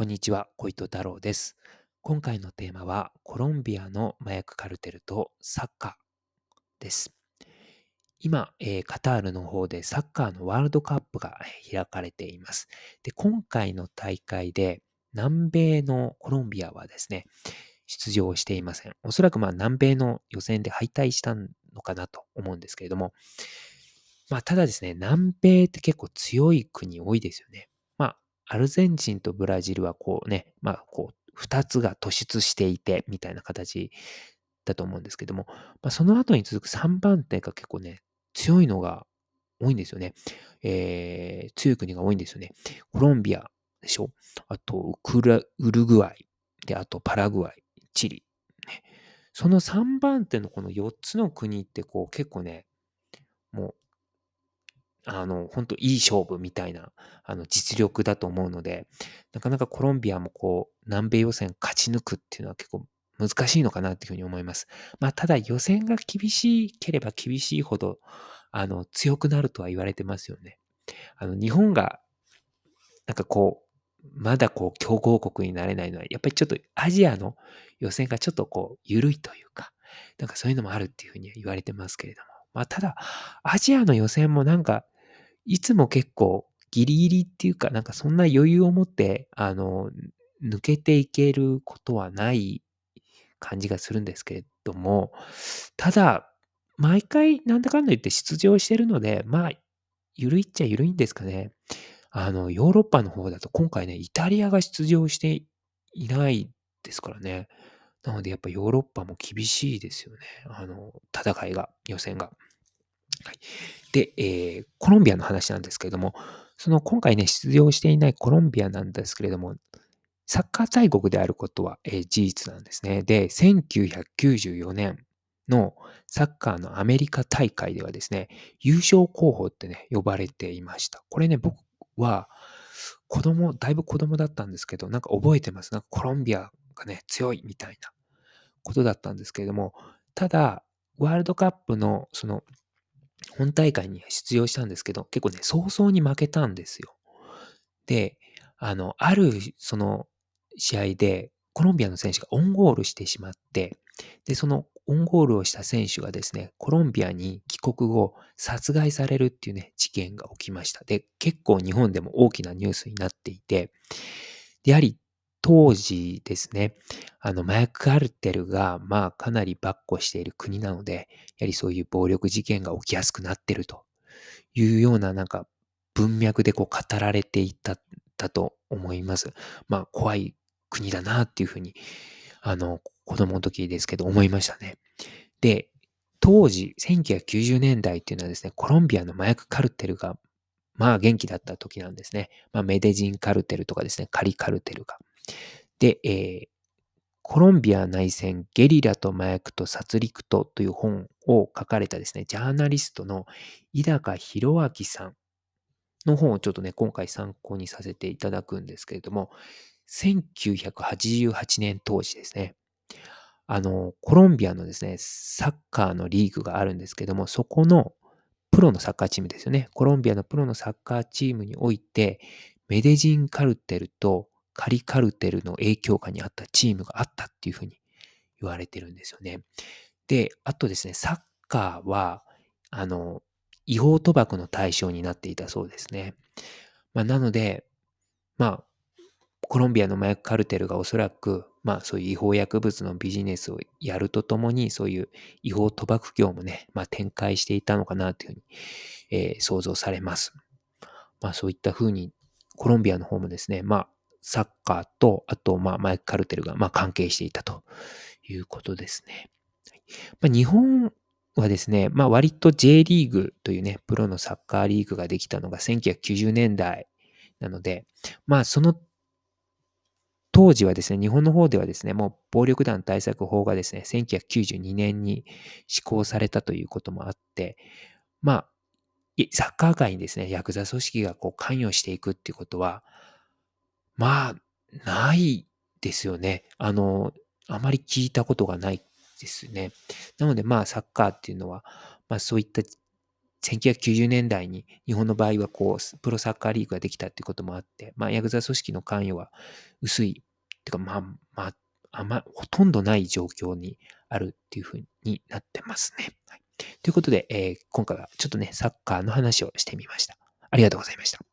こんにちは、小糸太郎です。今回のテーマは、コロンビアの麻薬カルテルとサッカーです。今、えー、カタールの方でサッカーのワールドカップが開かれています。で、今回の大会で南米のコロンビアはですね、出場していません。おそらくまあ南米の予選で敗退したのかなと思うんですけれども、まあただですね、南米って結構強い国多いですよね。アルゼンチンとブラジルはこうね、まあこう、二つが突出していて、みたいな形だと思うんですけども、まあ、その後に続く3番手が結構ね、強いのが多いんですよね。えー、強い国が多いんですよね。コロンビアでしょあとウルグアイ。で、あとパラグアイ、チリ。その3番手のこの4つの国ってこう結構ね、もうあの、本当いい勝負みたいな、あの、実力だと思うので、なかなかコロンビアもこう、南米予選勝ち抜くっていうのは結構難しいのかなっていうふうに思います。まあ、ただ予選が厳しければ厳しいほど、あの、強くなるとは言われてますよね。あの、日本が、なんかこう、まだこう、強豪国になれないのは、やっぱりちょっとアジアの予選がちょっとこう、緩いというか、なんかそういうのもあるっていうふうには言われてますけれども。まあ、ただ、アジアの予選もなんか、いつも結構ギリギリっていうか、なんかそんな余裕を持って、あの、抜けていけることはない感じがするんですけれども、ただ、毎回なんだかんだ言って出場してるので、まあ、緩いっちゃ緩いんですかね。あの、ヨーロッパの方だと今回ね、イタリアが出場していないですからね。なのでやっぱヨーロッパも厳しいですよね。あの、戦いが、予選が。はい、で、えー、コロンビアの話なんですけれども、その今回ね、出場していないコロンビアなんですけれども、サッカー大国であることは、えー、事実なんですね。で、1994年のサッカーのアメリカ大会ではですね、優勝候補ってね、呼ばれていました。これね、僕は子供、だいぶ子供だったんですけど、なんか覚えてます？なんかコロンビアがね、強いみたいなことだったんですけれども、ただ、ワールドカップのその本大会に出場したんですけど、結構ね、早々に負けたんですよ。で、あの、あるその試合で、コロンビアの選手がオンゴールしてしまって、で、そのオンゴールをした選手がですね、コロンビアに帰国後、殺害されるっていうね、事件が起きました。で、結構日本でも大きなニュースになっていて、やはり当時ですね、あの、麻薬カルテルが、まあ、かなり跋扈している国なので、やはりそういう暴力事件が起きやすくなってるというような、なんか、文脈でこう語られていただと思います。まあ、怖い国だなっていうふうに、あの、子供の時ですけど思いましたね。で、当時、1990年代っていうのはですね、コロンビアの麻薬カルテルが、まあ元気だった時なんですね。まあメデジンカルテルとかですね、カリカルテルが。で、えー、コロンビア内戦、ゲリラと麻薬と殺戮とという本を書かれたですね、ジャーナリストの井高弘明さんの本をちょっとね、今回参考にさせていただくんですけれども、1988年当時ですね、あの、コロンビアのですね、サッカーのリーグがあるんですけども、そこのプロのサッカーチームですよね。コロンビアのプロのサッカーチームにおいて、メデジンカルテルとカリカルテルの影響下にあったチームがあったっていうふうに言われてるんですよね。で、あとですね、サッカーは、あの、違法賭博の対象になっていたそうですね。まあ、なので、まあ、コロンビアの麻薬カルテルがおそらく、まあそういう違法薬物のビジネスをやるとともに、そういう違法賭博業もね、まあ展開していたのかなというふうに、えー、想像されます。まあそういったふうに、コロンビアの方もですね、まあサッカーと、あと、まあ、マイク・カルテルが、まあ、関係していたということですね。まあ、日本はですね、まあ、割と J リーグというね、プロのサッカーリーグができたのが1990年代なので、まあ、その当時はですね、日本の方ではですね、もう暴力団対策法がですね、1992年に施行されたということもあって、まあ、サッカー界にですね、ヤクザ組織がこう関与していくっていうことは、まあ、ないですよね。あの、あまり聞いたことがないですね。なので、まあ、サッカーっていうのは、まあ、そういった1990年代に日本の場合はこう、プロサッカーリーグができたっていうこともあって、まあ、ヤクザ組織の関与は薄い、っていうか、まあ、まあ、あま、ほとんどない状況にあるっていうふうになってますね。はい、ということで、えー、今回はちょっとね、サッカーの話をしてみました。ありがとうございました。